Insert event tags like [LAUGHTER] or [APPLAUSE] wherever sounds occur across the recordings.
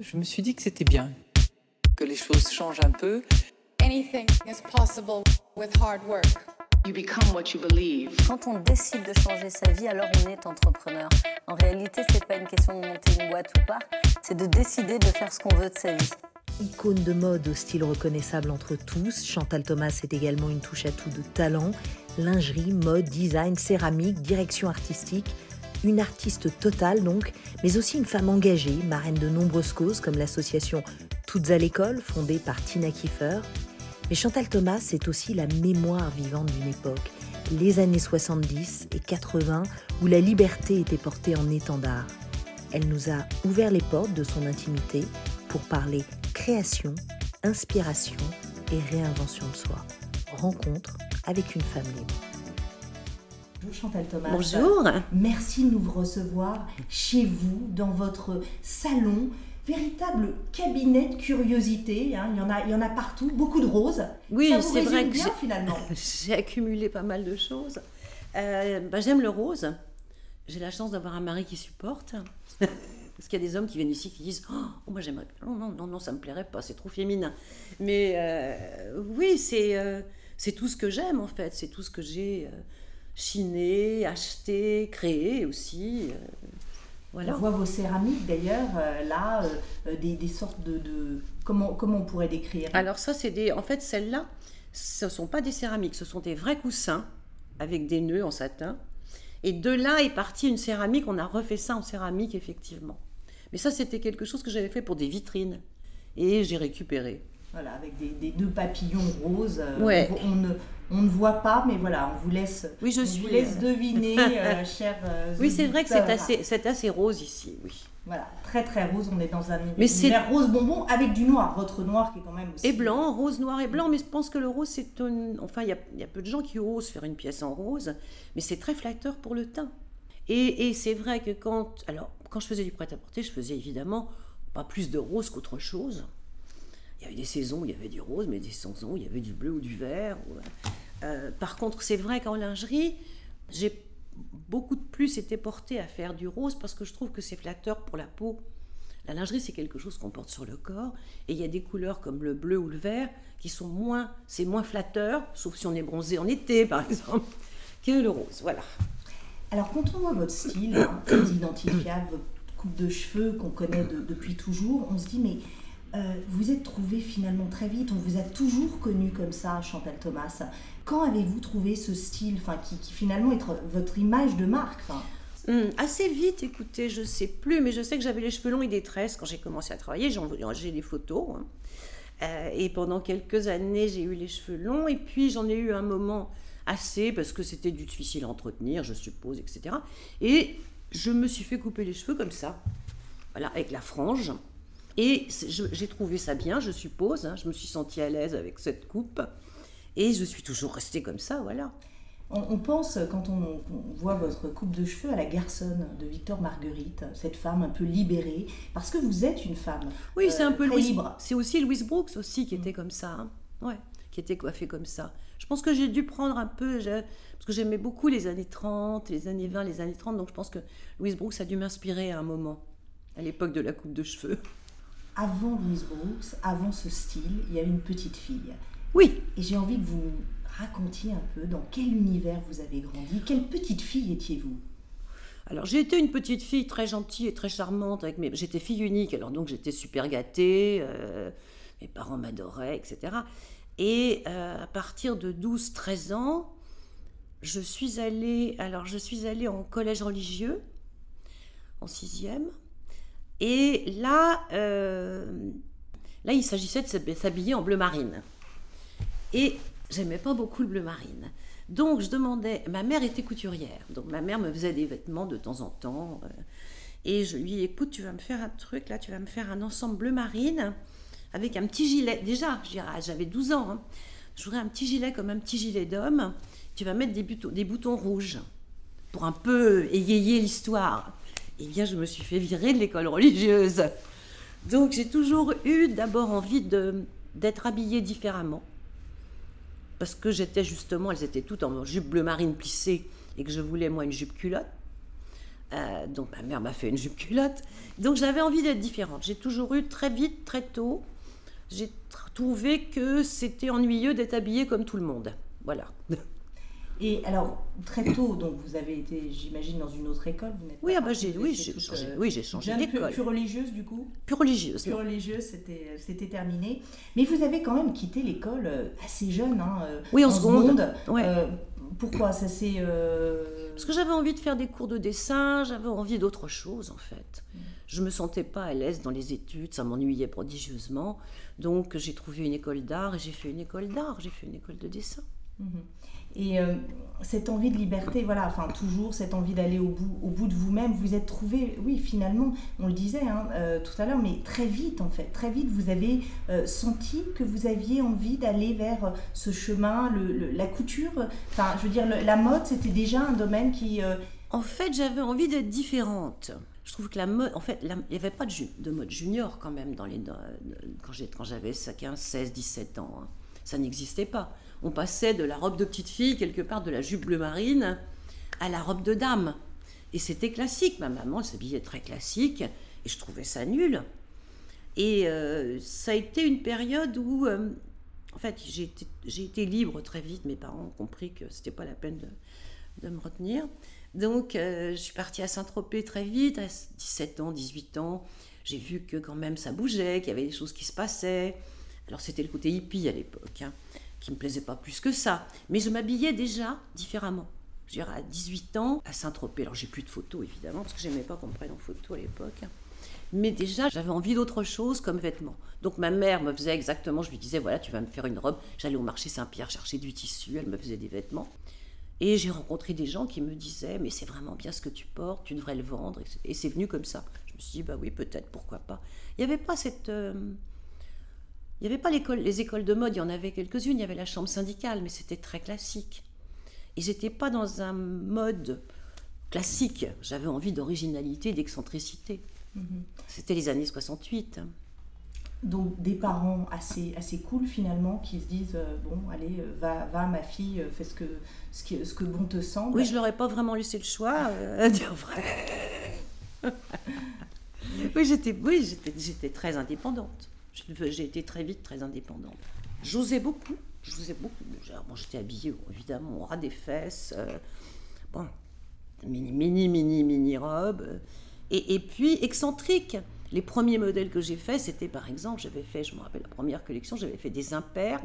Je me suis dit que c'était bien, que les choses changent un peu. Anything is possible with hard work. You become what you believe. Quand on décide de changer sa vie, alors on est entrepreneur. En réalité, c'est pas une question de monter une boîte ou pas, c'est de décider de faire ce qu'on veut de sa vie. Icône de mode au style reconnaissable entre tous, Chantal Thomas est également une touche à tout de talent. Lingerie, mode, design, céramique, direction artistique. Une artiste totale donc, mais aussi une femme engagée, marraine de nombreuses causes comme l'association Toutes à l'école, fondée par Tina Kiefer. Mais Chantal Thomas, c'est aussi la mémoire vivante d'une époque, les années 70 et 80, où la liberté était portée en étendard. Elle nous a ouvert les portes de son intimité pour parler création, inspiration et réinvention de soi. Rencontre avec une femme libre. Bonjour Chantal Thomas. Bonjour. Merci de nous recevoir chez vous, dans votre salon. Véritable cabinet de curiosité. hein. Il, y en a, il y en a partout, beaucoup de roses. Oui, c'est vrai que bien finalement? [LAUGHS] J'ai accumulé pas mal de choses. Euh, bah, J'aime le rose. J'ai la chance d'avoir un mari qui supporte. [LAUGHS] Parce qu'il y a des hommes qui viennent ici qui disent Oh, moi j'aimerais. Non, non, non, non, ça me plairait pas, c'est trop féminin. Mais euh, oui, c'est euh, tout ce que j'aime en fait. C'est tout ce que j'ai euh, chiné, acheté, créé aussi. euh, voilà. On voit vos céramiques d'ailleurs, euh, là, euh, des, des sortes de, de- Comment, comment on pourrait décrire? Alors ça, c'est des... En fait, celles-là, ce ne sont pas des céramiques, ce sont des vrais coussins avec des nœuds en satin. Et de là est partie une céramique, on a refait ça en céramique, effectivement. Mais ça, c'était quelque chose que j'avais fait pour des vitrines. Et j'ai récupéré. Voilà, avec des, des deux papillons roses. euh, Ouais. on, on ne, on ne voit pas, mais voilà, on vous laisse, Oui, je on suis, vous laisse euh, deviner, [LAUGHS] euh, chers euh, Oui, c'est vrai que c'est assez, c'est assez rose ici, oui. Voilà, très très rose, on est dans un Mais c'est- univers rose bonbon avec du noir, votre noir qui est quand même aussi... Et blanc, rose, noir et blanc, mais je pense que le rose, c'est un... Enfin, il y a, il y a peu de gens qui osent faire une pièce en rose, mais c'est très flatteur pour le teint. Et, et c'est vrai que quand... Alors, quand je faisais du prêt-à-porter, je faisais évidemment pas plus de rose qu'autre chose. Il y avait des saisons où il y avait du rose, mais des saisons où il y avait du bleu ou du vert. ou- Euh, par contre, c'est vrai qu'en lingerie, j'ai beaucoup de plus été portée à faire du rose parce que je trouve que c'est flatteur pour la peau. La lingerie, c'est quelque chose qu'on porte sur le corps, et il y a des couleurs comme le bleu ou le vert qui sont moins, c'est moins flatteur, sauf si on est bronzé en été, [LAUGHS] par exemple, que le rose. Voilà. Alors quand on votre style, hein, très identifiable, votre coupe de cheveux qu'on connaît de- depuis toujours, on se dit mais euh, vous êtes trouvé finalement très vite, on vous a toujours connu comme ça, Chantal Thomas. Quand avez-vous trouvé ce style, qui, qui finalement est votre image de marque Hum, assez vite, écoutez, je sais plus, mais je sais que j'avais les cheveux longs et des tresses quand j'ai commencé à travailler. J'ai des photos. hein. Euh, et pendant quelques années, j'ai eu les cheveux longs. Et puis, j'en ai eu un moment assez, parce que c'était difficile à entretenir, je suppose, etc. Et je me suis fait couper les cheveux comme ça, voilà, avec la frange. Et j'ai trouvé ça bien, je suppose. hein. Je me suis sentie à l'aise avec cette coupe. Et je suis toujours restée comme ça, voilà. on, on pense, quand on, on voit votre coupe de cheveux, à la garçonne de Victor Marguerite, cette femme un peu libérée, parce que vous êtes une femme Oui, euh, c'est un peu très Louise. libre. C'est aussi Louise Brooks aussi qui était comme ça. hein. Ouais, qui était coiffée comme ça. Je pense que j'ai dû prendre un peu, je- parce que j'aimais beaucoup les années 30, les années 20, les années 30, donc je pense que Louise Brooks a dû m'inspirer à un moment, à l'époque de la coupe de cheveux. Avant Louise Brooks, avant ce style, il y a une petite fille. Oui, Et j'ai envie que vous nous racontiez un peu dans quel univers vous avez grandi, quelle petite fille étiez-vous? Alors j'ai été une petite fille très gentille et très charmante, avec mes... j'étais fille unique, alors donc j'étais super gâtée, euh, mes parents m'adoraient, etc. Et euh, à partir de 12-13 ans, je suis allée, alors je suis allée en collège religieux, en sixième, et là, euh, là il s'agissait de s'hab- s'habiller en bleu marine. Et j'aimais pas beaucoup le bleu marine. Donc je demandais, ma mère était couturière, donc ma mère me faisait des vêtements de temps en temps. euh, et je lui dis, écoute, tu vas me faire un truc là, tu vas me faire un ensemble bleu marine avec un petit gilet. Déjà, ah, j'avais 12 ans. hein. Un petit gilet comme un petit gilet d'homme. Tu vas mettre des des boutons rouges pour un peu égayer l'histoire. Eh bien, je me suis fait virer de l'école religieuse. Donc j'ai toujours eu d'abord envie d'être habillée différemment parce que j'étais justement, elles étaient toutes en jupe bleu marine plissée et que je voulais moi une jupe culotte. Euh, donc ma mère m'a fait une jupe culotte. Donc j'avais envie d'être différente. J'ai toujours eu très vite, très tôt, j'ai trouvé que c'était ennuyeux d'être habillée comme tout le monde. Voilà. [LAUGHS] Et alors, très tôt, donc vous avez été, j'imagine, dans une autre école vous Oui, ah bah j'ai oui, changé, euh, oui, changé d'école. Plus, religieuse, du coup Plus religieuse. Plus religieuse, c'était terminé. Mais vous avez quand même quitté l'école euh, assez jeune. Hein, oui, en, seconde. Ouais. pourquoi ça s'est... Parce que j'avais envie de faire des cours de dessin, j'avais envie d'autre chose, en fait. Mm. Je me sentais pas à l'aise dans les études, ça m'ennuyait prodigieusement. Donc j'ai trouvé une école d'art et j'ai fait une école d'art, j'ai fait une école de dessin. Mm-hmm. Et euh, cette envie de liberté, voilà, enfin toujours cette envie d'aller au bout, au bout de vous-même, vous êtes trouvé, oui, finalement, on le disait hein, euh, tout à l'heure, mais très vite en fait, très vite, vous avez euh, senti que vous aviez envie d'aller vers ce chemin, la couture, enfin, je veux dire, la mode, c'était déjà un domaine qui... En fait, j'avais envie d'être différente. Je trouve que la mode, en fait, il n'y avait pas de, de, mode junior quand même dans les, quand j'avais 15, 16, 17 ans. Hein. Ça n'existait pas on passait de la robe de petite fille, quelque part de la jupe bleu marine, à la robe de dame. Et c'était classique. Ma maman s'habillait très classique et je trouvais ça nul. Et euh, ça a été une période où, euh, en fait, j'ai été, libre très vite. Mes parents ont compris que c'était pas la peine de, me retenir. Donc, euh, je suis partie à Saint-Tropez très vite, à 17 ans, 18 ans. J'ai vu que quand même ça bougeait, qu'il y avait des choses qui se passaient. Alors, c'était le côté hippie à l'époque. Hein qui me plaisait pas plus que ça. Mais je m'habillais déjà différemment. Je dirais à 18 ans, à Saint-Tropez. Alors j'ai plus de photos évidemment, parce que j'aimais pas qu'on me prenne en photo à l'époque. Mais déjà, j'avais envie d'autre chose comme vêtements. Donc ma mère me faisait exactement, je lui disais, voilà, tu vas me faire une robe. J'allais au marché Saint-Pierre chercher du tissu, elle me faisait des vêtements. Et j'ai rencontré des gens qui me disaient, mais c'est vraiment bien ce que tu portes, tu devrais le vendre. Et c'est venu comme ça. Je me suis dit, bah oui, peut-être, pourquoi pas. Il n'y avait pas cette... Euh, il n'y avait pas les écoles de mode, il y en avait quelques-unes, il y avait la chambre syndicale, mais c'était très classique. Et j'étais pas dans un mode classique, j'avais envie d'originalité, d'excentricité. Mhm. C'était les années 68. Donc des parents assez, assez cool finalement qui se disent euh, bon allez euh, va, va ma fille euh, fais ce que, ce, que bon te semble. Oui je leur ai pas vraiment laissé le choix à dire vrai. [LAUGHS] oui j'étais oui j'étais très indépendante. J'ai été très vite très indépendante. J'osais beaucoup, j'osais beaucoup. Bon, j'étais habillée évidemment au ras des fesses, euh, bon, mini, mini, mini, mini robe, et, puis excentrique. Les premiers modèles que j'ai faits, c'était par exemple, j'avais fait, je me rappelle la première collection, j'avais fait des impairs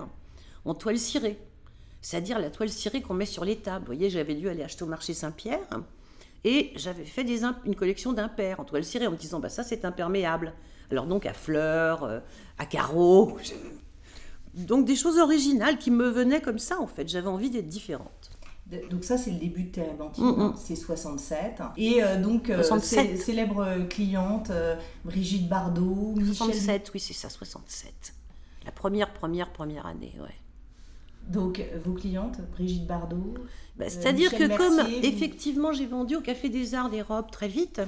en toile cirée, c'est-à-dire la toile cirée qu'on met sur les tables. Vous voyez, j'avais dû aller acheter au marché Saint-Pierre. Et j'avais fait des une collection d'impairs en toile cirée en me disant bah ça c'est imperméable. Alors donc à fleurs, euh, à carreaux. Donc des choses originales qui me venaient comme ça en fait. J'avais envie d'être différente. Donc ça, c'est le début de Térébenthine, mm, mm. c'est 67. Et euh, donc, euh, célèbre cliente, Brigitte Bardot, 67, oui, c'est ça, 67. La première, première, première année, ouais. Donc, vos clientes, Brigitte Bardot bah, C'est-à-dire que comme, effectivement, j'ai vendu au Café des Arts des robes très vite,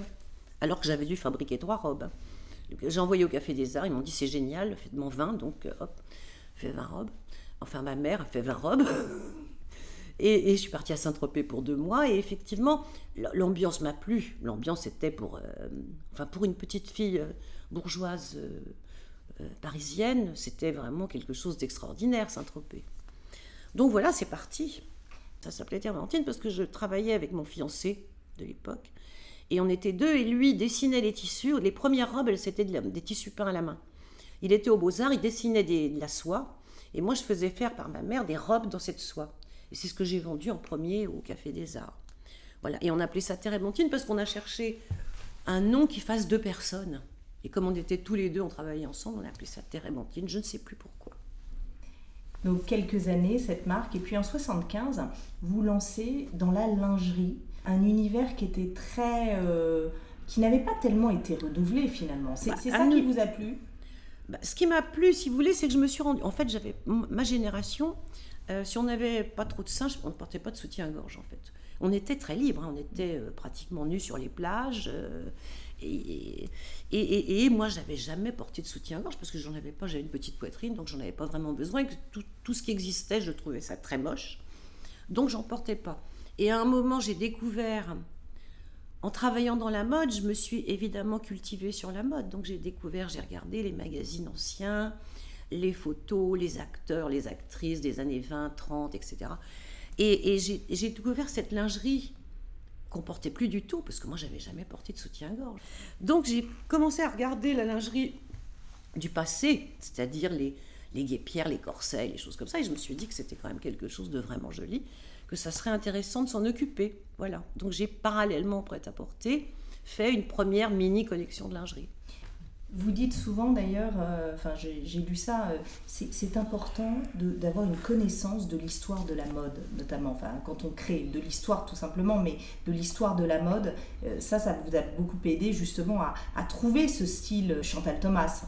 alors que j'avais dû fabriquer trois robes. J'ai envoyé au Café des Arts, ils m'ont dit c'est génial, faites-moi 20, donc euh, hop, fais 20 robes. Enfin, ma mère a fait 20 robes. [LAUGHS] Et, je suis partie à Saint-Tropez pour deux mois, et effectivement, l'ambiance m'a plu. L'ambiance était pour, euh, enfin, pour une petite fille euh, bourgeoise parisienne, c'était vraiment quelque chose d'extraordinaire, Saint-Tropez. Donc voilà, c'est parti. Ça s'appelait Termentine parce que je travaillais avec mon fiancé de l'époque. Et on était deux, et lui dessinait les tissus. Les premières robes, elles, c'était des tissus peints à la main. Il était au Beaux-Arts, il dessinait de la soie. Et moi, je faisais faire par ma mère des robes dans cette soie. Et c'est ce que j'ai vendu en premier au Café des Arts. Voilà. Et on appelait ça Terre parce qu'on a cherché un nom qui fasse deux personnes. Et comme on était tous les deux, on travaillait ensemble, on a appelé ça Terre Je ne sais plus pourquoi. Donc quelques années, cette marque. Et puis en 75, vous lancez dans la lingerie un univers qui était très. Euh, qui n'avait pas tellement été renouvelé finalement. C'est bah, ça qui vous a plu? Bah, Ce qui m'a plu, si vous voulez, c'est que je me suis rendu. En fait, j'avais ma génération. Euh, si on n'avait pas trop de singes, on ne portait pas de soutien-gorge en fait. On était très libre, hein. on était euh, pratiquement nus sur les plages. et, et, et, moi, j'avais jamais porté de soutien-gorge parce que j'en avais pas, j'avais une petite poitrine, donc j'en avais pas vraiment besoin. Et que tout, tout, ce qui existait, je trouvais ça très moche. Donc, j'en portais pas. Et à un moment, j'ai découvert en travaillant dans la mode, je me suis évidemment cultivée sur la mode. Donc j'ai découvert, j'ai regardé les magazines anciens, les photos, les acteurs, les actrices des années 20, 30, etc. Et, j'ai découvert cette lingerie qu'on portait plus du tout, parce que moi j'avais jamais porté de soutien-gorge. Donc j'ai commencé à regarder la lingerie du passé, c'est-à-dire les, les les corsets, les choses comme ça, et je me suis dit que c'était quand même quelque chose de vraiment joli, que ça serait intéressant de s'en occuper. Voilà. Donc j'ai parallèlement prêt-à-porter fait une première mini collection de lingerie. Vous dites souvent d'ailleurs, euh, enfin j'ai lu ça, euh, c'est important d'avoir une connaissance de l'histoire de la mode, notamment, enfin quand on crée de l'histoire tout simplement, mais de l'histoire de la mode, euh, ça, ça vous a beaucoup aidé justement à, à trouver ce style Chantal Thomas.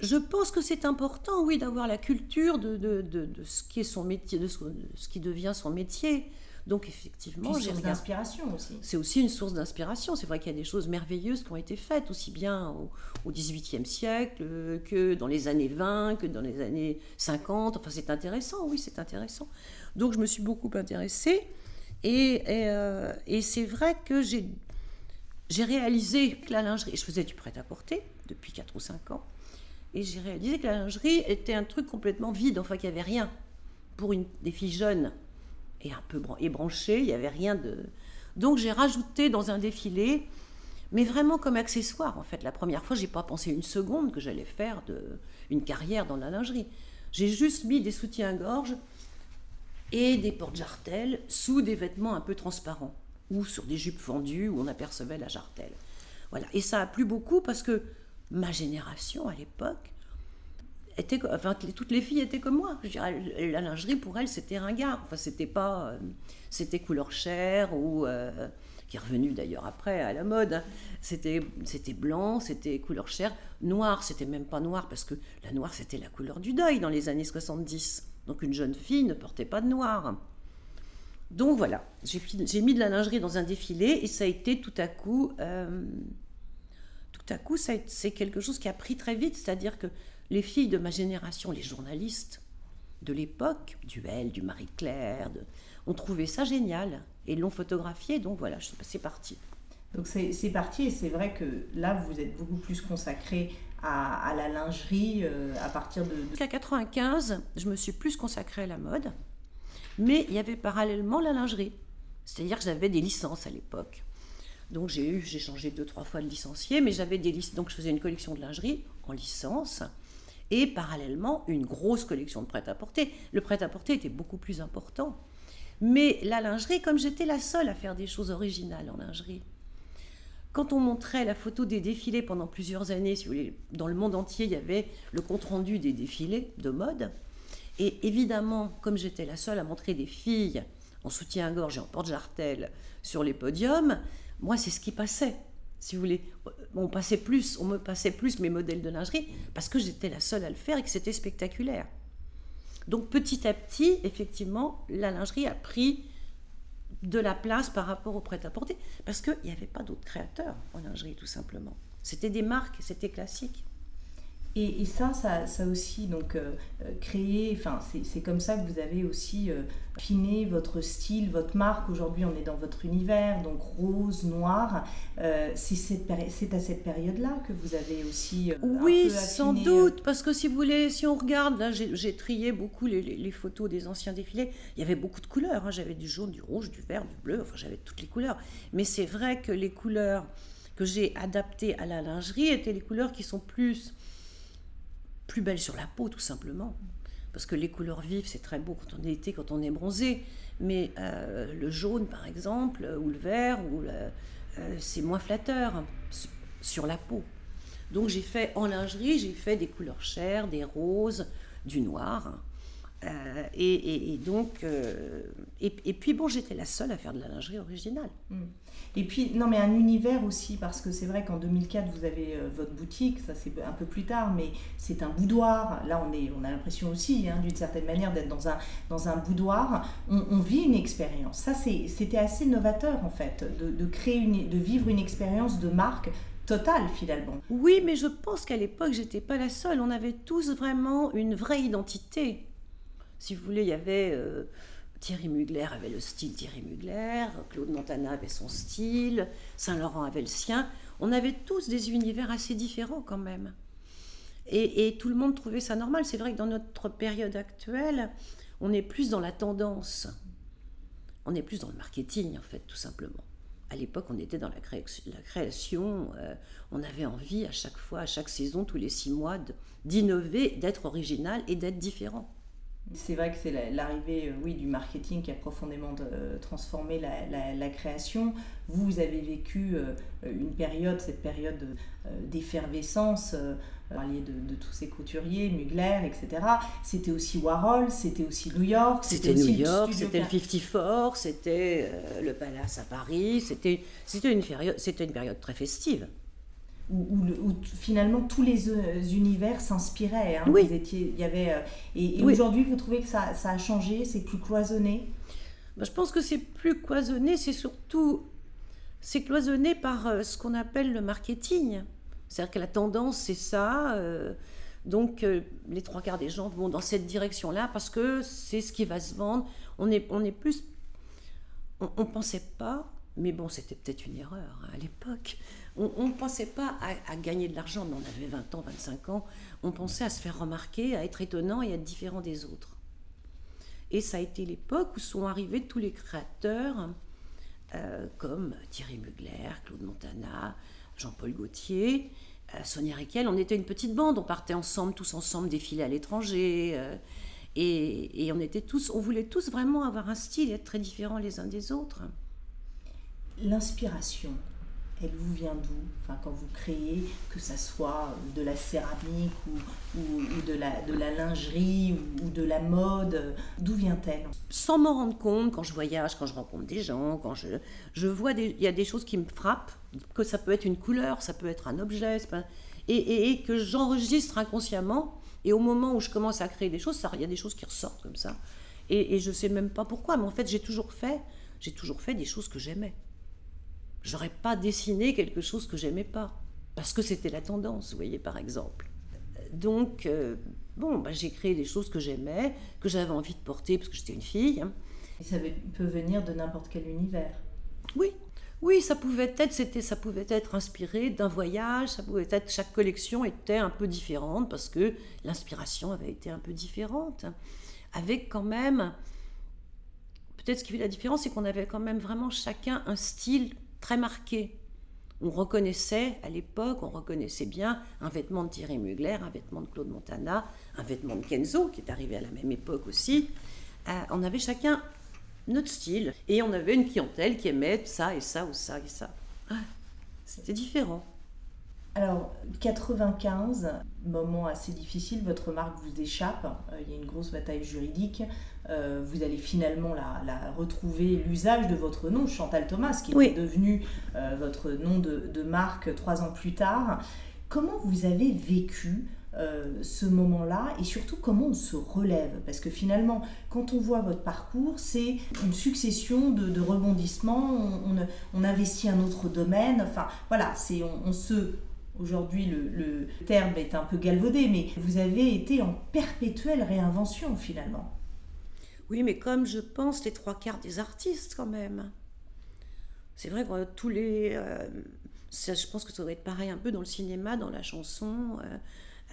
Je pense que c'est important, oui, d'avoir la culture de, de, de, de, ce qui est son métier, de ce, ce qui devient son métier. Donc effectivement, j'ai une d'inspiration aussi. C'est aussi une source d'inspiration. C'est vrai qu'il y a des choses merveilleuses qui ont été faites, aussi bien au, XVIIIe siècle que dans les années 20, que dans les années 50. Enfin, c'est intéressant, oui, c'est intéressant. Donc je me suis beaucoup intéressée. Et, euh, et, c'est vrai que j'ai, j'ai réalisé que la lingerie, je faisais du prêt-à-porter depuis 4 ou 5 ans, et j'ai réalisé que la lingerie était un truc complètement vide, enfin qu'il n'y avait rien pour une, des filles jeunes et un peu ébranché, il n'y avait rien de... Donc j'ai rajouté dans un défilé, mais vraiment comme accessoire en fait. La première fois, j'ai pas pensé une seconde que j'allais faire de, une carrière dans la lingerie. J'ai juste mis des soutiens-gorge et des portes-jartelles sous des vêtements un peu transparents ou sur des jupes fendues où on apercevait la jartelle. Voilà. Et ça a plu beaucoup parce que ma génération à l'époque, enfin, toutes les filles étaient comme moi. la lingerie pour elles c'était ringard. Enfin, c'était pas, euh, c'était couleur chair ou euh, qui est revenu d'ailleurs après à la mode. Hein. C'était, c'était blanc, c'était couleur chair, noir. C'était même pas noir parce que la noire c'était la couleur du deuil dans les années 70. Donc une jeune fille ne portait pas de noir. Donc voilà, j'ai, mis de la lingerie dans un défilé et ça a été tout à coup, euh, tout à coup, c'est quelque chose qui a pris très vite. C'est-à-dire que les filles de ma génération, les journalistes de l'époque, Duel, du Marie-Claire, ont trouvé ça génial et l'ont photographié. Donc voilà, c'est parti. Donc c'est parti et c'est vrai que là, vous êtes beaucoup plus consacré à, la lingerie euh, à partir de... Jusqu'à 95, je me suis plus consacrée à la mode, mais il y avait parallèlement la lingerie. C'est-à-dire que j'avais des licences à l'époque. Donc j'ai eu, j'ai changé deux, trois fois de licencié, mais j'avais des licences. Donc je faisais une collection de lingerie en licence et parallèlement une grosse collection de prêt-à-porter. Le prêt-à-porter était beaucoup plus important. Mais la lingerie, comme j'étais la seule à faire des choses originales en lingerie, quand on montrait la photo des défilés pendant plusieurs années, dans le monde entier, il y avait le compte-rendu des défilés de mode. Et évidemment, comme j'étais la seule à montrer des filles en soutien-gorge et en porte-jartel sur les podiums, moi, c'est ce qui passait si vous voulez, on passait plus, on me passait plus mes modèles de lingerie parce que j'étais la seule à le faire et que c'était spectaculaire. Donc petit à petit, effectivement, la lingerie a pris de la place par rapport au prêt-à-porter parce qu'il n'y avait pas d'autres créateurs en lingerie tout simplement. C'était des marques, c'était classique. Et, ça, ça, ça, aussi, donc, euh, euh, créé, enfin, c'est comme ça que vous avez aussi euh, affiné votre style, votre marque. Aujourd'hui, on est dans votre univers, donc rose, noir. c'est à cette période-là que vous avez aussi. oui, sans doute, parce que si vous voulez, si on regarde, là, j'ai trié beaucoup les, les, photos des anciens défilés. Il y avait beaucoup de couleurs. Hein. J'avais du jaune, du rouge, du vert, du bleu, enfin, j'avais toutes les couleurs. Mais c'est vrai que les couleurs que j'ai adaptées à la lingerie étaient les couleurs qui sont plus plus belle sur la peau, tout simplement. Parce que les couleurs vives, c'est très beau quand on est été, quand on est bronzé. Mais euh, le jaune, par exemple, ou le vert, ou euh, c'est moins flatteur sur la peau. Donc j'ai fait en lingerie, j'ai fait des couleurs chères, des roses, du noir. Euh, et, donc, et, puis bon, j'étais la seule à faire de la lingerie originale. Hmm. Et puis, non, mais un univers aussi, parce que c'est vrai qu'en 2004, vous avez euh, votre boutique, ça c'est un peu plus tard, mais c'est un boudoir. Là, on, est, on a l'impression aussi, hein, d'une certaine manière, d'être dans un, dans un boudoir. On, vit une expérience. Ça, c'était assez novateur, en fait, de, de créer une, de vivre une expérience de marque totale finalement. Oui, mais je pense qu'à l'époque, j'étais pas la seule. On avait tous vraiment une vraie identité. Si vous voulez, il y avait. Euh, Thierry Mugler avait le style Thierry Mugler, Claude Montana avait son style, Saint-Laurent avait le sien. On avait tous des univers assez différents quand même. Et, tout le monde trouvait ça normal. C'est vrai que dans notre période actuelle, on est plus dans la tendance. On est plus dans le marketing, en fait, tout simplement. À l'époque, on était dans la, création. La création euh, on avait envie à chaque fois, à chaque saison, tous les six mois, d'innover, d'être original et d'être différent. C'est vrai que c'est l'arrivée euh, oui, du marketing qui a profondément euh, transformé la, création. Vous, avez vécu euh, une période, cette période d'effervescence, vous parliez de, tous ces couturiers, Mugler, etc. C'était aussi Warhol, c'était aussi New York. C'était New York, c'était le 54, c'était le Palace à Paris, c'était une, une période très festive où, finalement tous les euh, univers s'inspiraient. Hein. Oui. il y avait, euh, et, aujourd'hui, vous trouvez que ça, ça a changé, c'est plus cloisonné? Bah, Je pense que c'est plus cloisonné, c'est surtout c'est cloisonné par euh, ce qu'on appelle le marketing. C'est-à-dire que la tendance, c'est ça. donc les trois quarts des gens vont dans cette direction-là parce que c'est ce qui va se vendre. On est, on est plus... On ne pensait pas, mais bon, c'était peut-être une erreur hein, à l'époque on ne pensait pas à, gagner de l'argent, mais on avait 20 ans, 25 ans. On pensait à se faire remarquer, à être étonnant et à être différent des autres. Et ça a été l'époque où sont arrivés tous les créateurs, euh, comme Thierry Mugler, Claude Montana, Jean-Paul Gaultier, euh, Sonia Riquel. On était une petite bande, on partait ensemble, tous ensemble, défiler à l'étranger. Euh, et, on on voulait tous vraiment avoir un style et être très différents les uns des autres. L'inspiration, elle vous vient d'où? Enfin, Quand vous créez, que ça soit de la céramique ou, de, la, de la lingerie ou, de la mode, d'où vient-elle? Sans m'en rendre compte, quand je voyage, quand je rencontre des gens, quand je, je vois, il y a des choses qui me frappent, que ça peut être une couleur, ça peut être un objet, et, et, que j'enregistre inconsciemment, et au moment où je commence à créer des choses, il y a des choses qui ressortent comme ça. Et, je sais même pas pourquoi, mais en fait j'ai toujours fait, j'ai toujours fait des choses que j'aimais j'aurais pas dessiné quelque chose que j'aimais pas. Parce que c'était la tendance, vous voyez, par exemple. Donc, euh, bon, bah, j'ai créé des choses que j'aimais, que j'avais envie de porter parce que j'étais une fille. Hein. Et ça peut venir de n'importe quel univers. Oui, oui, ça pouvait être, c'était, ça pouvait être inspiré d'un voyage, ça pouvait être, chaque collection était un peu différente parce que l'inspiration avait été un peu différente, avec quand même, peut-être ce qui fait la différence, c'est qu'on avait quand même vraiment chacun un style très marqué. On reconnaissait à l'époque, on reconnaissait bien un vêtement de Thierry Mugler, un vêtement de Claude Montana, un vêtement de Kenzo, qui est arrivé à la même époque aussi. Euh, on avait chacun notre style et on avait une clientèle qui aimait ça et ça ou ça et ça. C'était différent. Alors, 95, moment assez difficile, votre marque vous échappe, euh, il y a une grosse bataille juridique, euh, vous allez finalement la, retrouver, l'usage de votre nom, Chantal Thomas, qui est devenu euh, votre nom de, marque trois ans plus tard. Comment vous avez vécu ce moment-là et surtout comment on se relève? Parce que finalement, quand on voit votre parcours, c'est une succession de, rebondissements, on, investit un autre domaine, enfin voilà, c'est on se Aujourd'hui, le, terme est un peu galvaudé, mais vous avez été en perpétuelle réinvention finalement. Oui, mais comme je pense les trois quarts des artistes quand même. C'est vrai que tous les... Euh, je pense que ça doit être pareil un peu dans le cinéma, dans la chanson. Euh,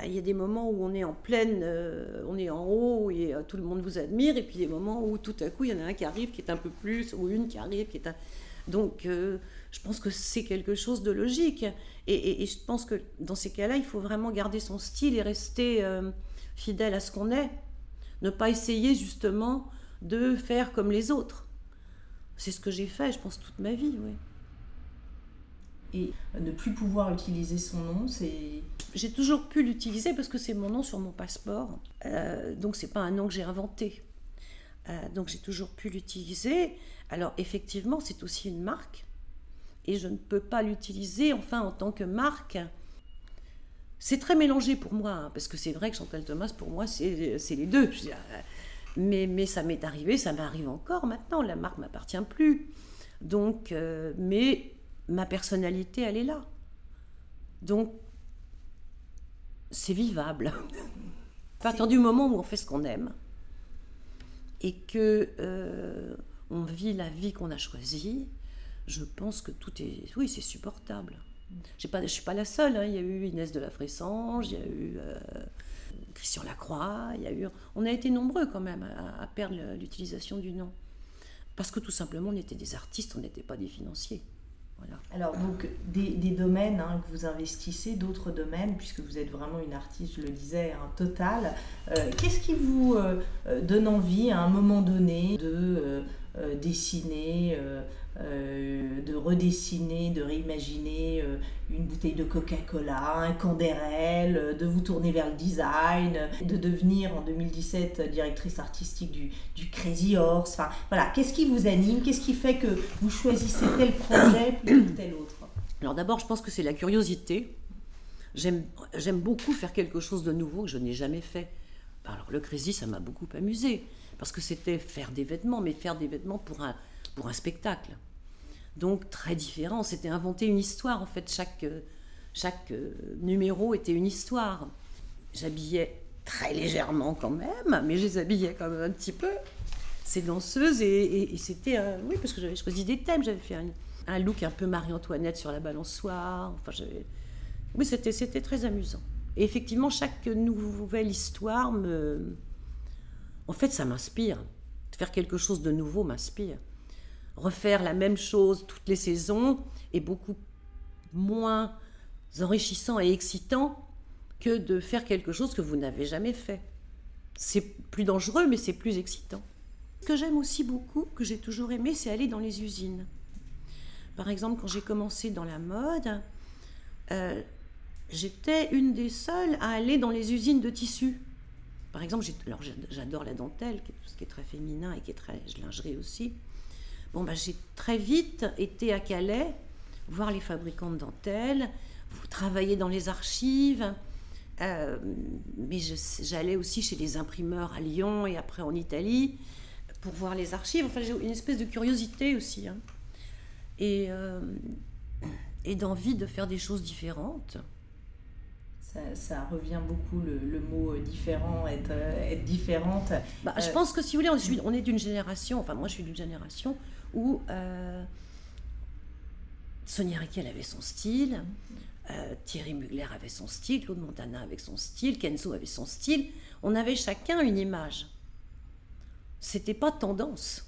il y a des moments où on est en pleine, euh, on est en haut et tout le monde vous admire, et puis des moments où tout à coup il y en a un qui arrive qui est un peu plus, ou une qui arrive qui est un... Donc je pense que c'est quelque chose de logique. Et, je pense que dans ces cas-là, il faut vraiment garder son style et rester euh, fidèle à ce qu'on est. Ne pas essayer justement de faire comme les autres. C'est ce que j'ai fait, je pense, toute ma vie, oui. Et ne plus pouvoir utiliser son nom, c'est... J'ai toujours pu l'utiliser parce que c'est mon nom sur mon passeport. Euh, donc c'est pas un nom que j'ai inventé. Euh, donc j'ai toujours pu l'utiliser. Alors effectivement, c'est aussi une marque et je ne peux pas l'utiliser, enfin, en tant que marque. C'est très mélangé pour moi, hein, parce que c'est vrai que Chantal Thomas, pour moi, c'est les deux. mais, mais ça m'est arrivé, ça m'arrive encore maintenant, la marque m'appartient plus. Donc, euh, mais ma personnalité, elle est là. Donc, c'est vivable. [LAUGHS] à partir du moment où on fait ce qu'on aime, et que euh, on vit la vie qu'on a choisie, je pense que tout est, oui, c'est supportable. Je suis pas la seule. hein. Il y a eu Inès de la Fressange, il y a eu euh, Christian Lacroix, il y a eu, on a été nombreux quand même à, perdre l'utilisation du nom, parce que tout simplement on était des artistes, on n'était pas des financiers. Voilà. Alors, donc, des, domaines hein, que vous investissez, d'autres domaines, puisque vous êtes vraiment une artiste, je le disais, un total. Euh, Qu'est-ce qui vous euh, donne envie à un moment donné de dessiner, euh, de redessiner, de réimaginer euh, une bouteille de Coca-Cola, un Canderel, euh, de vous tourner vers le design, de devenir en 2017 directrice artistique du, Crazy Horse. Enfin, voilà, qu'est-ce qui vous anime Qu'est-ce qui fait que vous choisissez tel projet plutôt que tel autre? Alors d'abord, je pense que c'est la curiosité. J'aime beaucoup faire quelque chose de nouveau que je n'ai jamais fait. Alors le Crazy, ça m'a beaucoup amusé, parce que c'était faire des vêtements, mais faire des vêtements pour un, pour un spectacle. Donc très différent, c'était inventer une histoire, en fait, chaque, euh, chaque euh, numéro était une histoire. J'habillais très légèrement quand même, mais je les habillais quand même un petit peu. Ces danseuses, et, c'était, euh, oui, parce que j'avais choisi des thèmes, j'avais fait un, un look un peu Marie-Antoinette sur la balançoire, enfin j'avais... Oui, c'était, c'était très amusant. Et effectivement, chaque nouvelle histoire me... En fait, ça m'inspire. Faire quelque chose de nouveau m'inspire. Refaire la même chose toutes les saisons est beaucoup moins enrichissant et excitant que de faire quelque chose que vous n'avez jamais fait. C'est plus dangereux, mais c'est plus excitant. Ce que j'aime aussi beaucoup, que j'ai toujours aimé, c'est aller dans les usines. Par exemple, quand j'ai commencé dans la mode, euh, j'étais une des seules à aller dans les usines de tissus. Par exemple, j'adore la dentelle, qui est tout ce qui est très féminin et qui est très lingerie aussi. Bon, bah, j'ai très vite été à Calais voir les fabricants de dentelles, vous travailler dans les archives. euh, mais j'allais aussi chez les imprimeurs à Lyon et après en Italie pour voir les archives. Enfin, j'ai une espèce de curiosité aussi. hein. Et, euh, et d'envie de faire des choses différentes. Ça, ça revient beaucoup le, le mot euh, différent, être, être différente. Bah, Je pense que si vous voulez, on, suis- on est d'une génération, enfin moi je suis d'une génération où euh, Sonia Riquel avait son style, euh, Thierry Mugler avait son style, Claude Montana avait son style, Kenzo avait son style. On avait chacun une image. C'était pas tendance.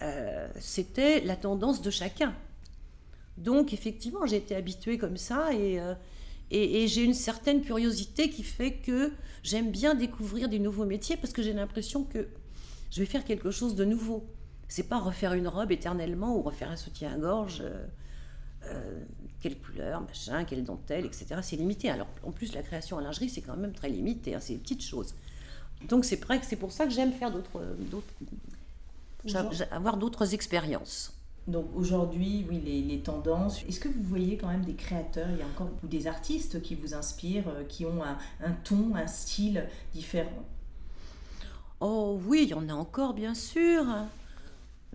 Euh, C'était la tendance de chacun. Donc effectivement, j'ai été habituée comme ça et, j'ai une certaine curiosité qui fait que j'aime bien découvrir des nouveaux métiers parce que j'ai l'impression que je vais faire quelque chose de nouveau. C'est pas refaire une robe éternellement ou refaire un soutien-gorge, euh, euh, quelle couleur, machin, quelle dentelle, etc. C'est limité. Alors en plus, la création en lingerie, c'est quand même très limité, hein, c'est des petites choses. Donc c'est vrai que c'est pour ça que j'aime faire d'autres, avoir d'autres expériences. Donc aujourd'hui, oui, les, les tendances. Est-ce que vous voyez quand même des créateurs, il y a encore ou des artistes qui vous inspirent, euh, qui ont un, un ton, un style différent? Oh oui, il y en a encore, bien sûr.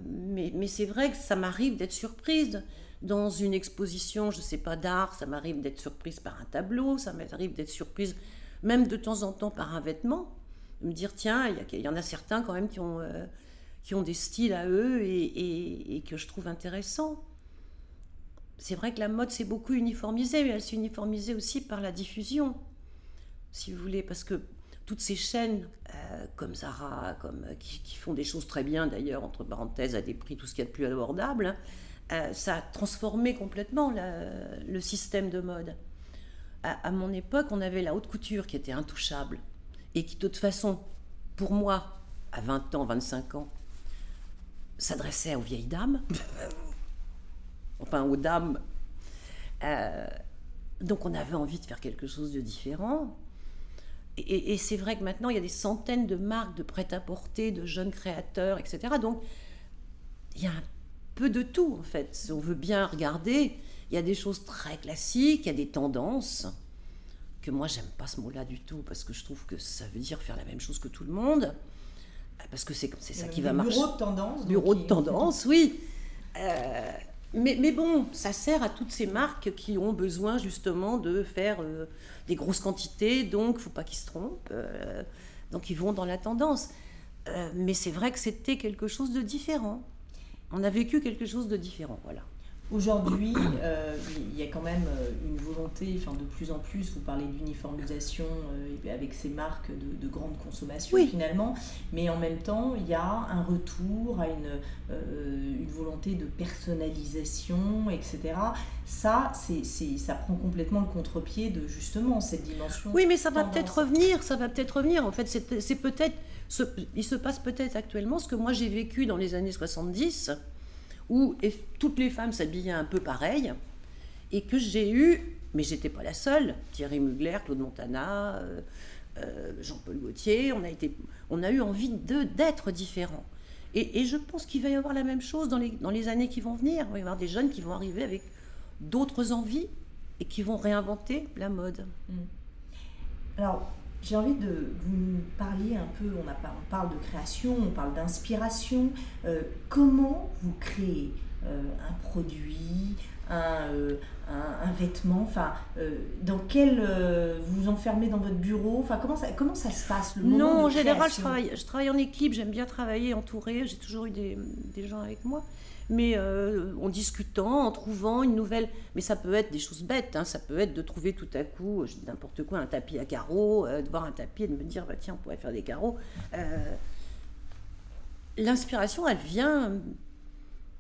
Mais, c'est vrai que ça m'arrive d'être surprise. Dans une exposition, je ne sais pas, d'art, ça m'arrive d'être surprise par un tableau, ça m'arrive d'être surprise même de temps en temps par un vêtement. Me dire, tiens, il y, y en a certains quand même qui ont, euh, qui ont des styles à eux et, et- et que je trouve intéressants. C'est vrai que la mode s'est beaucoup uniformisée, mais elle s'est uniformisée aussi par la diffusion, si vous voulez, parce que toutes ces chaînes euh, comme Zara, comme, euh, qui, qui font des choses très bien d'ailleurs, entre parenthèses, à des prix tout ce qu'il y a de plus abordable, hein, euh, ça a transformé complètement la- le système de mode. À, à mon époque, on avait la haute couture qui était intouchable et qui, de toute façon, pour moi, à 20 ans, 25 ans, s'adressait aux vieilles dames, [LAUGHS] enfin aux dames. Euh, donc on avait envie de faire quelque chose de différent. Et, et c'est vrai que maintenant, il y a des centaines de marques de prêt-à-porter, de jeunes créateurs, etc. Donc, il y a un peu de tout, en fait. Si on veut bien regarder, il y a des choses très classiques, il y a des tendances, que moi, j'aime pas ce mot-là du tout, parce que je trouve que ça veut dire faire la même chose que tout le monde, parce que c'est ça qui va marcher. Bureau de tendance. Bureau de tendance, oui. Euh, mais, bon, ça sert à toutes ces marques qui ont besoin justement de faire euh, des grosses quantités, donc faut pas qu'ils se trompent. euh, donc ils vont dans la tendance. Euh, mais c'est vrai que c'était quelque chose de différent. On a vécu quelque chose de différent, voilà. Aujourd'hui, euh, il y a quand même euh, une volonté, enfin de plus en plus, vous parlez d'uniformisation euh, avec ces marques de, de grande consommation finalement, mais en même temps, il y a un retour à une, une volonté de personnalisation, etc. Ça, c'est, ça prend complètement le contre-pied de justement cette dimension. Oui, mais ça va peut-être revenir, ça va peut-être revenir. En fait, c'est peut-être, il se passe peut-être actuellement ce que moi j'ai vécu dans les années 70 où toutes les femmes s'habillaient un peu pareil, et que j'ai eu, mais j'étais pas la seule, Thierry Mugler, Claude Montana, euh, euh, Jean-Paul Gaultier, on a, été, on a eu envie d'être différents. Et, je pense qu'il va y avoir la même chose dans les, dans les années qui vont venir. Il va y avoir des jeunes qui vont arriver avec d'autres envies et qui vont réinventer la mode. Mm. Alors, j'ai envie de vous parler un peu, on, a, on parle de création, on parle d'inspiration. Euh, comment vous créez euh, un produit, un, euh, un, vêtement? Enfin, dans quel vous vous enfermez dans votre bureau? Enfin, comment ça, comment ça se passe le Non, en général, je travaille, je travaille en équipe. J'aime bien travailler entouré. J'ai toujours eu des, des gens avec moi mais euh, en discutant, en trouvant une nouvelle. Mais ça peut être des choses bêtes, hein. ça peut être de trouver tout à coup, je dis n'importe quoi, un tapis à carreaux, euh, de voir un tapis et de me dire, bah, tiens, on pourrait faire des carreaux. Euh, l'inspiration, elle vient.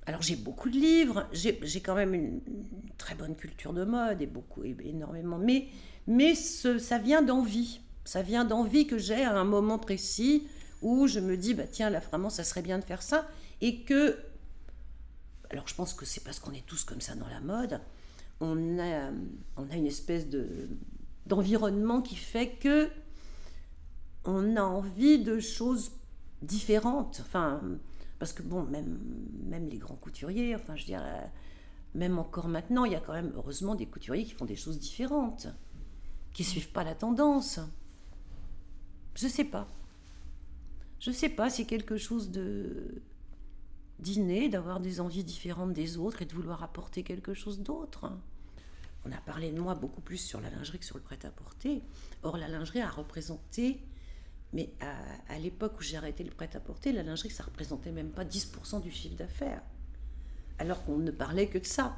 Alors j'ai beaucoup de livres, j'ai quand même une, très bonne culture de mode et beaucoup, énormément, mais, mais ça vient d'envie. Ça vient d'envie que j'ai à un moment précis où je me dis, bah, tiens, là vraiment, ça serait bien de faire ça. Et que alors je pense que c'est parce qu'on est tous comme ça dans la mode, on a, on a une espèce de, d'environnement qui fait que on a envie de choses différentes. Enfin, parce que bon, même, les grands couturiers, enfin je dirais, même encore maintenant, il y a quand même heureusement des couturiers qui font des choses différentes, qui suivent pas la tendance. Je sais pas. Je sais pas, c'est quelque chose de dîner, d'avoir des envies différentes des autres et de vouloir apporter quelque chose d'autre. On a parlé de moi beaucoup plus sur la lingerie que sur le prêt-à-porter. Or, la lingerie a représenté, mais à, l'époque où j'ai arrêté le prêt-à-porter, la lingerie, ça représentait même pas 10% du chiffre d'affaires. Alors qu'on ne parlait que de ça.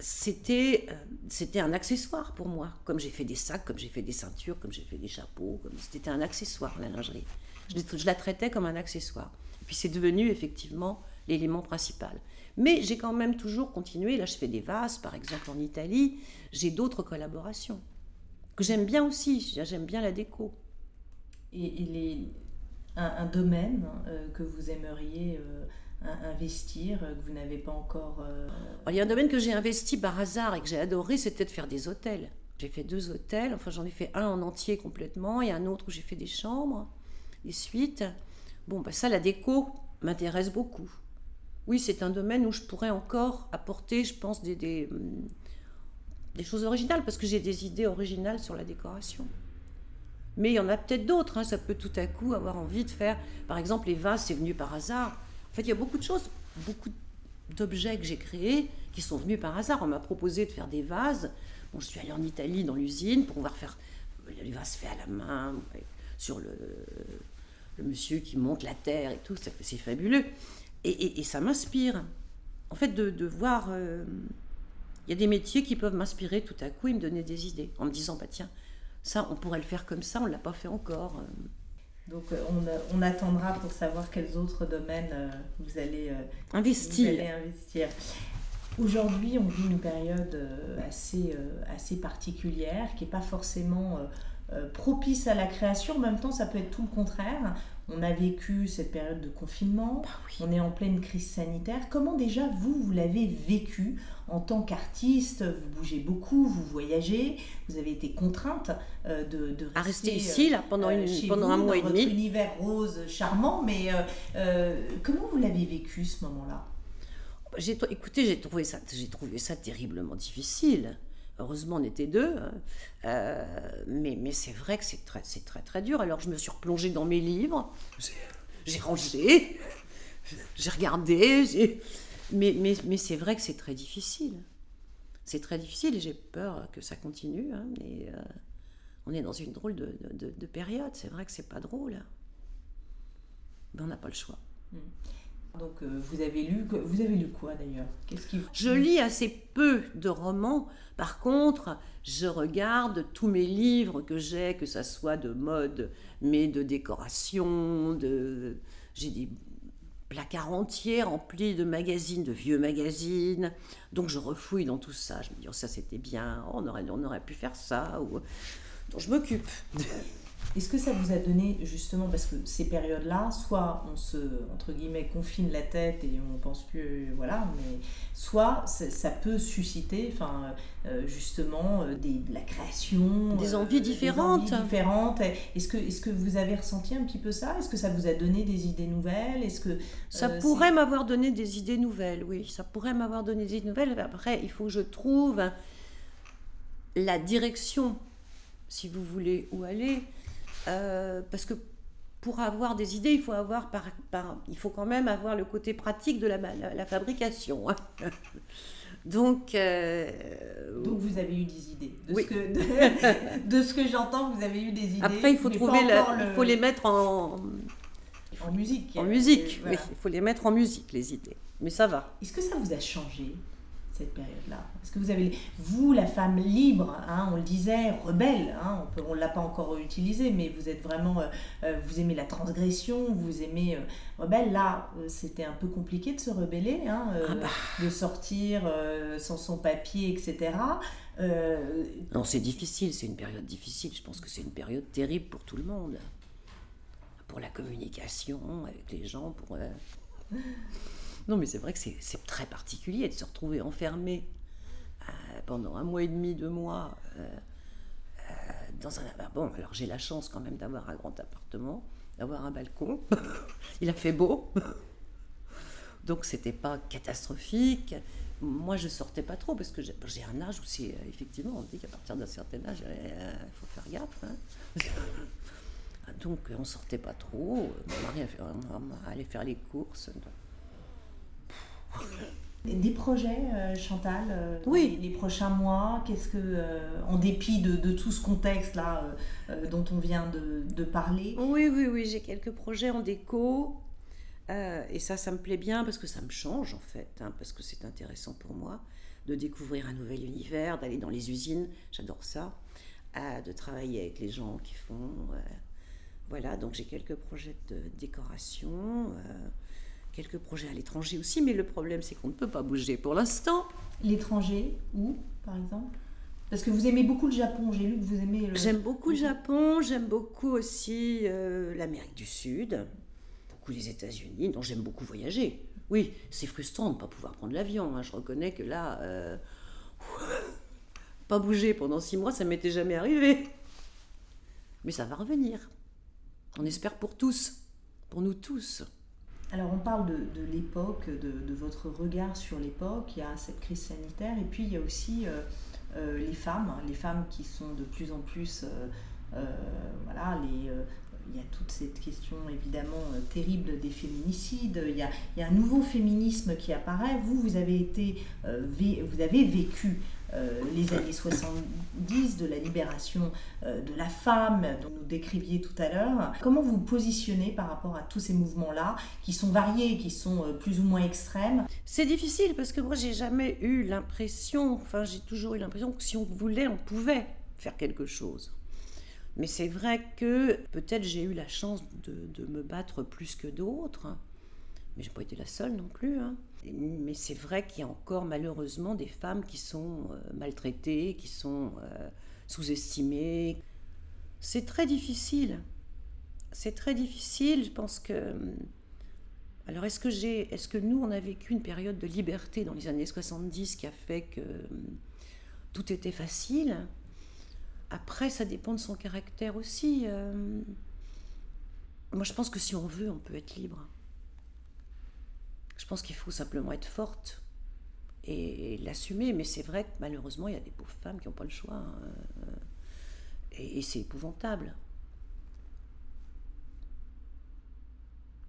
C'était, euh, c'était un accessoire pour moi. Comme j'ai fait des sacs, comme j'ai fait des ceintures, comme j'ai fait des chapeaux. Comme... C'était un accessoire, la lingerie. Je, je la traitais comme un accessoire. Puis c'est devenu effectivement l'élément principal. Mais j'ai quand même toujours continué. Là, je fais des vases, par exemple, en Italie. J'ai d'autres collaborations que j'aime bien aussi. J'aime bien la déco. Et il est un, domaine euh, que vous aimeriez euh, investir, que vous n'avez pas encore. Euh, il y a un domaine que j'ai investi par hasard et que j'ai adoré, c'était de faire des hôtels. J'ai fait deux hôtels, enfin j'en ai fait un en entier complètement et un autre où j'ai fait des chambres, des suites. Bon, ben ça, la déco m'intéresse beaucoup oui, c'est un domaine où je pourrais encore apporter, je pense, des, des, choses originales, parce que j'ai des idées originales sur la décoration. Mais il y en a peut-être d'autres. Hein. Ça peut tout à coup avoir envie de faire. Par exemple, les vases, c'est venu par hasard. En fait, il y a beaucoup de choses, beaucoup d'objets que j'ai créés qui sont venus par hasard. On m'a proposé de faire des vases. Bon, je suis allée en Italie dans l'usine pour pouvoir faire les vases faits à la main, sur le, le monsieur qui monte la terre et tout. C'est fabuleux. Et, ça m'inspire. En fait, de, voir. Euh, il y a des métiers qui peuvent m'inspirer tout à coup et me donner des idées. En me disant, bah tiens, ça, on pourrait le faire comme ça, on ne l'a pas fait encore. Donc euh, on, attendra pour savoir quels autres domaines euh, vous, allez, investir. Vous allez investir. Aujourd'hui, on vit une période assez, assez particulière qui n'est pas forcément propice à la création. En même temps, ça peut être tout le contraire. On a vécu cette période de confinement, bah on est en pleine crise sanitaire. Comment déjà vous, vous l'avez vécu en tant qu'artiste? Vous bougez beaucoup, vous voyagez, vous avez été contrainte euh, de, de rester, à rester ici là, pendant, euh, une, pendant un mois et demi. Votre univers rose charmant, mais euh, comment vous l'avez vécu ce moment-là? Écoutez, j'ai trouvé ça, j'ai trouvé ça terriblement difficile. Heureusement, on était deux. Hein. Euh, mais, mais c'est vrai que c'est très, c'est très, très dur. Alors, je me suis replongée dans mes livres. J'ai rangé. J'ai regardé. Mais, mais, mais c'est vrai que c'est très difficile. C'est très difficile et j'ai peur que ça continue. Hein, mais euh, on est dans une drôle de, de, période. C'est vrai que c'est pas drôle. ben, on n'a pas le choix. Donc euh, vous avez lu vous avez lu quoi d'ailleurs? Qu'est-ce qui Je lis assez peu de romans. Par contre, je regarde tous mes livres que j'ai, que ça soit de mode, mais de décoration, de j'ai des placards entiers remplis de magazines, de vieux magazines. Donc je refouille dans tout ça. Je me dis oh, ça c'était bien, on aurait on aurait pu faire ça ou donc je m'occupe. Est-ce que ça vous a donné justement, parce que ces périodes-là, soit on se, entre guillemets, confine la tête et on pense plus, voilà, mais soit ça, peut susciter, enfin, euh, justement, euh, des, de la création. Des envies euh, différentes. Des envies différentes. Est-ce que, est que vous avez ressenti un petit peu ça? Est-ce que ça vous a donné des idées nouvelles? Est-ce que Ça pourrait m'avoir donné des idées nouvelles, oui. Ça pourrait m'avoir donné des idées nouvelles. Après, il faut que je trouve la direction, si vous voulez, où aller. Euh, parce que pour avoir des idées, il faut, avoir par, il faut quand même avoir le côté pratique de la, la, fabrication. Hein. [LAUGHS] Donc, euh, Donc vous avez eu des idées. De ce que, [LAUGHS] de, ce que j'entends, vous avez eu des idées. Après, il faut, trouver il faut les mettre en, en musique. En musique, oui. Il faut les mettre en musique, les idées. Mais ça va. Est-ce que ça vous a changé? Cette période-là Est-ce que vous avez, vous, la femme libre, hein, on le disait, rebelle, hein, on ne l'a pas encore utilisé, mais vous êtes vraiment, euh, euh, vous aimez la transgression, vous aimez euh, rebelle. Là, c'était un peu compliqué de se rebeller, hein, ah bah. de sortir sans son papier, etc. Non, c'est difficile, c'est une période difficile. Je pense que c'est une période terrible pour tout le monde. Pour la communication avec les gens, pour... Non, mais c'est vrai que c'est très particulier de se retrouver enfermé euh, pendant un mois et demi, deux mois. Euh, euh, dans un, ah bon, alors j'ai la chance quand même d'avoir un grand appartement, d'avoir un balcon. [LAUGHS] Il a fait beau. Donc c'était pas catastrophique. Moi je sortais pas trop parce que j'ai un âge où c'est effectivement on dit qu'à partir d'un certain âge il faut faire gaffe. Hein. [LAUGHS] Donc on sortait pas trop. Mon mari allait faire les courses. Des projets, euh, Chantal, euh, oui. les, prochains mois, qu'est-ce que, euh, en dépit de, tout ce contexte-là dont on vient de, parler Oui, oui, oui, j'ai quelques projets en déco. et ça, ça me plaît bien parce que ça me change en fait, hein, parce que c'est intéressant pour moi de découvrir un nouvel univers, d'aller dans les usines, j'adore ça, de travailler avec les gens qui font. voilà, donc j'ai quelques projets de décoration quelques projets à l'étranger aussi, mais le problème c'est qu'on ne peut pas bouger pour l'instant. L'étranger, où par exemple? Parce que vous aimez beaucoup le Japon, j'ai lu que vous aimez le... J'aime beaucoup le Japon, j'aime beaucoup aussi euh, l'Amérique du Sud, beaucoup les États-Unis, dont j'aime beaucoup voyager. Oui, c'est frustrant de ne pas pouvoir prendre l'avion, hein. je reconnais que là, euh, [LAUGHS] pas bouger pendant six mois, ça m'était jamais arrivé. Mais ça va revenir. On espère pour tous, pour nous tous. Alors on parle de, l'époque, de, votre regard sur l'époque, il y a cette crise sanitaire et puis il y a aussi euh, euh, les femmes, les femmes qui sont de plus en plus, euh, voilà, les, il y a toute cette question évidemment terrible des féminicides, il y, a, il y, a, un nouveau féminisme qui apparaît, vous, vous avez été, vous avez vécu euh, les années 70, de la libération euh, de la femme, dont nous décriviez tout à l'heure. Comment vous vous positionnez par rapport à tous ces mouvements-là, qui sont variés, qui sont euh, plus ou moins extrêmes? C'est difficile parce que moi, j'ai jamais eu l'impression, enfin, j'ai toujours eu l'impression que si on voulait, on pouvait faire quelque chose. Mais c'est vrai que peut-être j'ai eu la chance de, me battre plus que d'autres, mais j'ai pas été la seule non plus. Hein. Mais c'est vrai qu'il y a encore malheureusement des femmes qui sont euh, maltraitées, qui sont euh, sous-estimées. C'est très difficile. C'est très difficile. Je pense que. Euh, alors, est-ce que, est-ce que nous, on a vécu une période de liberté dans les années 70 qui a fait que tout était facile? Après, ça dépend de son caractère aussi. Moi, je pense que si on veut, on peut être libre. Je pense qu'il faut simplement être forte et, l'assumer. Mais c'est vrai que malheureusement, il y a des pauvres femmes qui n'ont pas le choix. Hein. et, c'est épouvantable.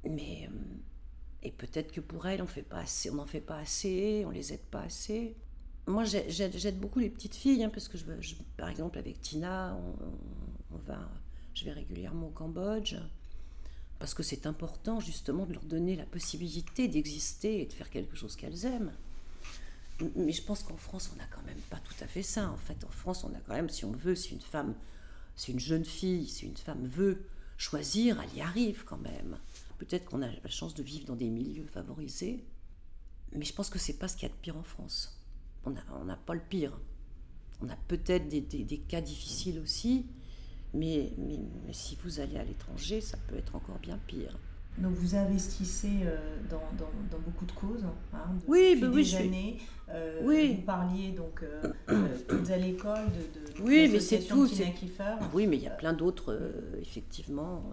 Mais. Euh, et peut-être que pour elles, on n'en fait pas assez, on les aide pas assez. Moi, j'aide beaucoup les petites filles, hein, parce que, je, par exemple, avec Tina, on, va, je vais régulièrement au Cambodge. Parce que c'est important justement de leur donner la possibilité d'exister et de faire quelque chose qu'elles aiment. Mais je pense qu'en France, on n'a quand même pas tout à fait ça. En fait, en France, on a quand même, si on veut, si une femme, si une jeune fille, si une femme veut choisir, elle y arrive quand même. Peut-être qu'on a la chance de vivre dans des milieux favorisés, mais je pense que c'est pas ce qu'il y a de pire en France. On n'a pas le pire. On a peut-être des, cas difficiles aussi, mais, mais, si vous allez à l'étranger, ça peut être encore bien pire. Donc vous investissez euh, dans, dans, dans, beaucoup de causes hein, oui, depuis bah des oui, années. Euh, oui. Vous parliez donc euh, toutes à l'école de, de oui, mais c'est tout. Oui, mais il y a plein d'autres, effectivement.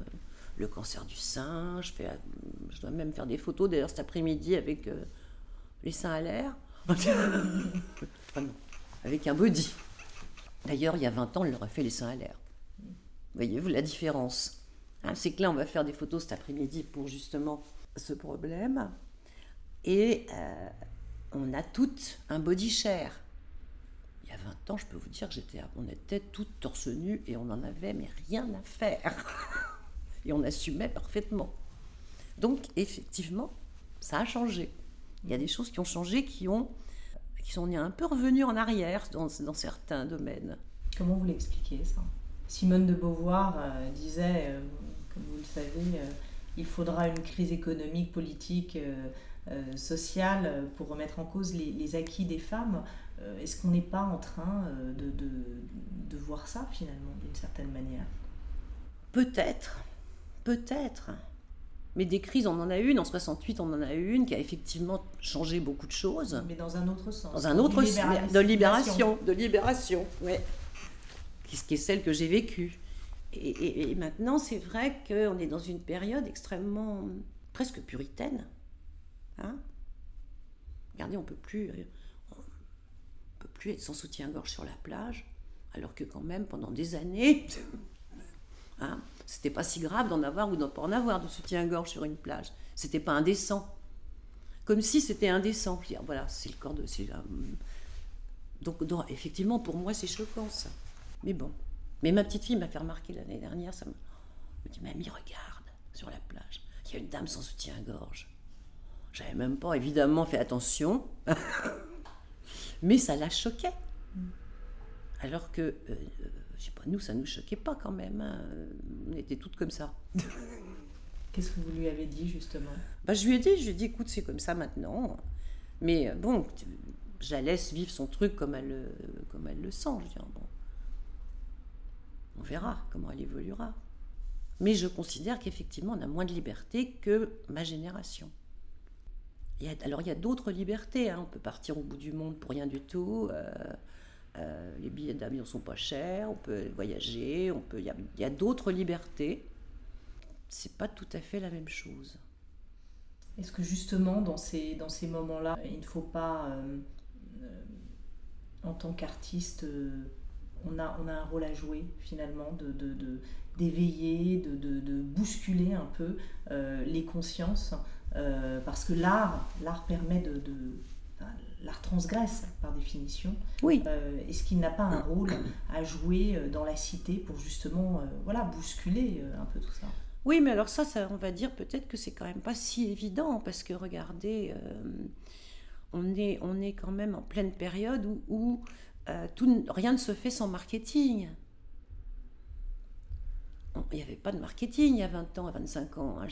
le cancer du sein, je, fais, je dois même faire des photos d'ailleurs cet après-midi avec les seins à l'air. [LAUGHS] enfin, avec un body. D'ailleurs, il y a 20 ans, on leur a fait les seins à l'air. Voyez-vous la différence hein, C'est que là, on va faire des photos cet après-midi pour justement ce problème. Et euh, on a toutes un body share. Il y a 20 ans, je peux vous dire j'étais, on était toutes torse nu et on en avait mais rien à faire. [LAUGHS] et on assumait parfaitement. Donc, effectivement, ça a changé. Il y a des choses qui ont changé, qui ont qui sont un peu revenus en arrière dans, dans certains domaines. Comment vous l'expliquez ça? Simone de Beauvoir euh, disait, euh, comme vous le savez, euh, il faudra une crise économique, politique, sociale pour remettre en cause les, les acquis des femmes. Est-ce qu'on n'est pas en train de, de, de voir ça finalement, d'une certaine manière? Peut-être, peut-être. Mais des crises, on en a une. En 68, on en a une qui a effectivement changé beaucoup de choses. Mais dans un autre sens. Dans un autre sens. De libération. De libération, oui. Qui, qui est celle que j'ai vécue. Et, maintenant, c'est vrai qu'on est dans une période extrêmement, presque puritaine. Hein Regardez, on peut plus, on peut plus être sans soutien-gorge sur la plage, alors que quand même, pendant des années, [LAUGHS] hein, c'était pas si grave d'en avoir ou d'en pas en avoir de soutien-gorge sur une plage. C'était pas indécent. Comme si c'était indécent. Voilà, c'est le corps de. Donc, donc, effectivement, pour moi, c'est choquant ça. Mais bon. Mais ma petite fille m'a fait remarquer l'année dernière, ça me, me dit Mamie, regarde sur la plage, il y a une dame sans soutien-gorge. J'avais même pas évidemment fait attention, [LAUGHS] mais ça la choquait. Alors que euh, je sais pas, nous, ça nous choquait pas quand même. Hein. On était toutes comme ça. [LAUGHS] Qu'est-ce que vous lui avez dit justement? Bah, Je lui ai dit, je lui ai dit, écoute, c'est comme ça maintenant. Mais euh, bon, je la laisse vivre son truc comme elle, euh, comme elle le sent. Je dis, bon, on verra comment elle évoluera. Mais je considère qu'effectivement, on a moins de liberté que ma génération. Alors, il y a d'autres libertés. Hein. On peut partir au bout du monde pour rien du tout. Euh, euh, les billets d'avion sont pas chers, on peut voyager, on peut. Il y a, d'autres libertés. C'est pas tout à fait la même chose. Est-ce que justement dans ces, moments-là, il ne faut pas, euh, en tant qu'artiste, on, a, on a un rôle à jouer finalement, de, d'éveiller, de, de, de, bousculer un peu les consciences, parce que l'art, l'art permet de, l'art transgresse par définition. Oui. Euh, Est-ce qu'il n'a pas un rôle à jouer euh, dans la cité pour justement euh, voilà, bousculer euh, un peu tout ça? Oui, mais alors ça, ça on va dire peut-être que c'est quand même pas si évident parce que regardez, on, est, on est quand même en pleine période où, où tout, rien ne se fait sans marketing. Il n'y avait pas de marketing il y a 20 ans, 25 ans. Hein.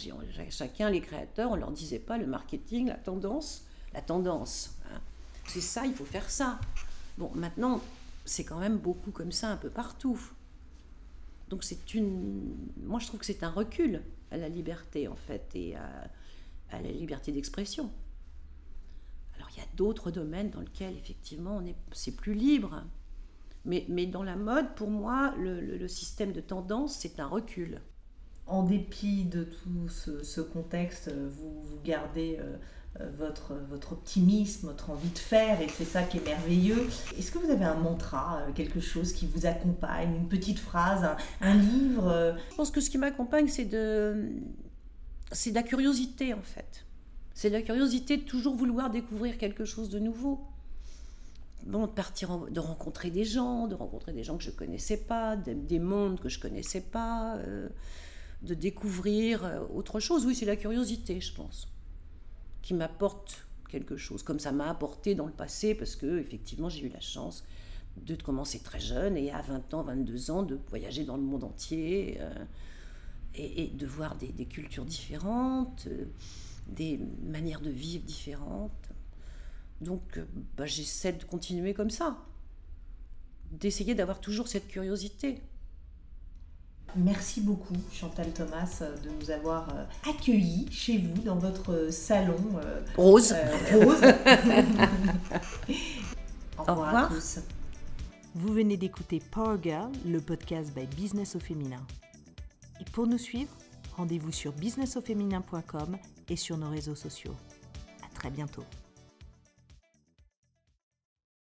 Chacun, les créateurs, on leur disait pas le marketing, la tendance, la tendance. Hein c'est ça, il faut faire ça. Bon, maintenant, c'est quand même beaucoup comme ça un peu partout. Donc c'est une... Moi, je trouve que c'est un recul à la liberté, en fait, et à, la liberté d'expression. Il y a d'autres domaines dans lesquels, effectivement, on est, c'est plus libre. Mais, mais dans la mode, pour moi, le, système de tendance, c'est un recul. En dépit de tout ce, contexte, vous, vous gardez... Euh, euh, votre, votre optimisme, votre envie de faire, et c'est ça qui est merveilleux. Est-ce que vous avez un mantra, euh, quelque chose qui vous accompagne, une petite phrase, un, livre euh? Je pense que ce qui m'accompagne, c'est de, c'est de la curiosité en fait. C'est la curiosité de toujours vouloir découvrir quelque chose de nouveau. Bon, de partir, de rencontrer des gens, de rencontrer des gens que je connaissais pas, des, mondes que je connaissais pas de découvrir euh, autre chose. Oui, c'est la curiosité, je pense, qui m'apporte quelque chose, comme ça m'a apporté dans le passé, parce que effectivement j'ai eu la chance de commencer très jeune et à 20 ans, 22 ans, de voyager dans le monde entier euh, et, de voir des, cultures différentes, euh, des manières de vivre différentes. Donc bah, j'essaie de continuer comme ça, d'essayer d'avoir toujours cette curiosité. Merci beaucoup Chantal Thomas de nous avoir euh, accueillis chez vous dans votre salon euh, rose. Euh, rose. [LAUGHS] Au revoir, à tous. Vous venez d'écouter Power Girl, le podcast by Business au féminin. Et pour nous suivre, rendez-vous sur businessauféminin.com et sur nos réseaux sociaux. À très bientôt.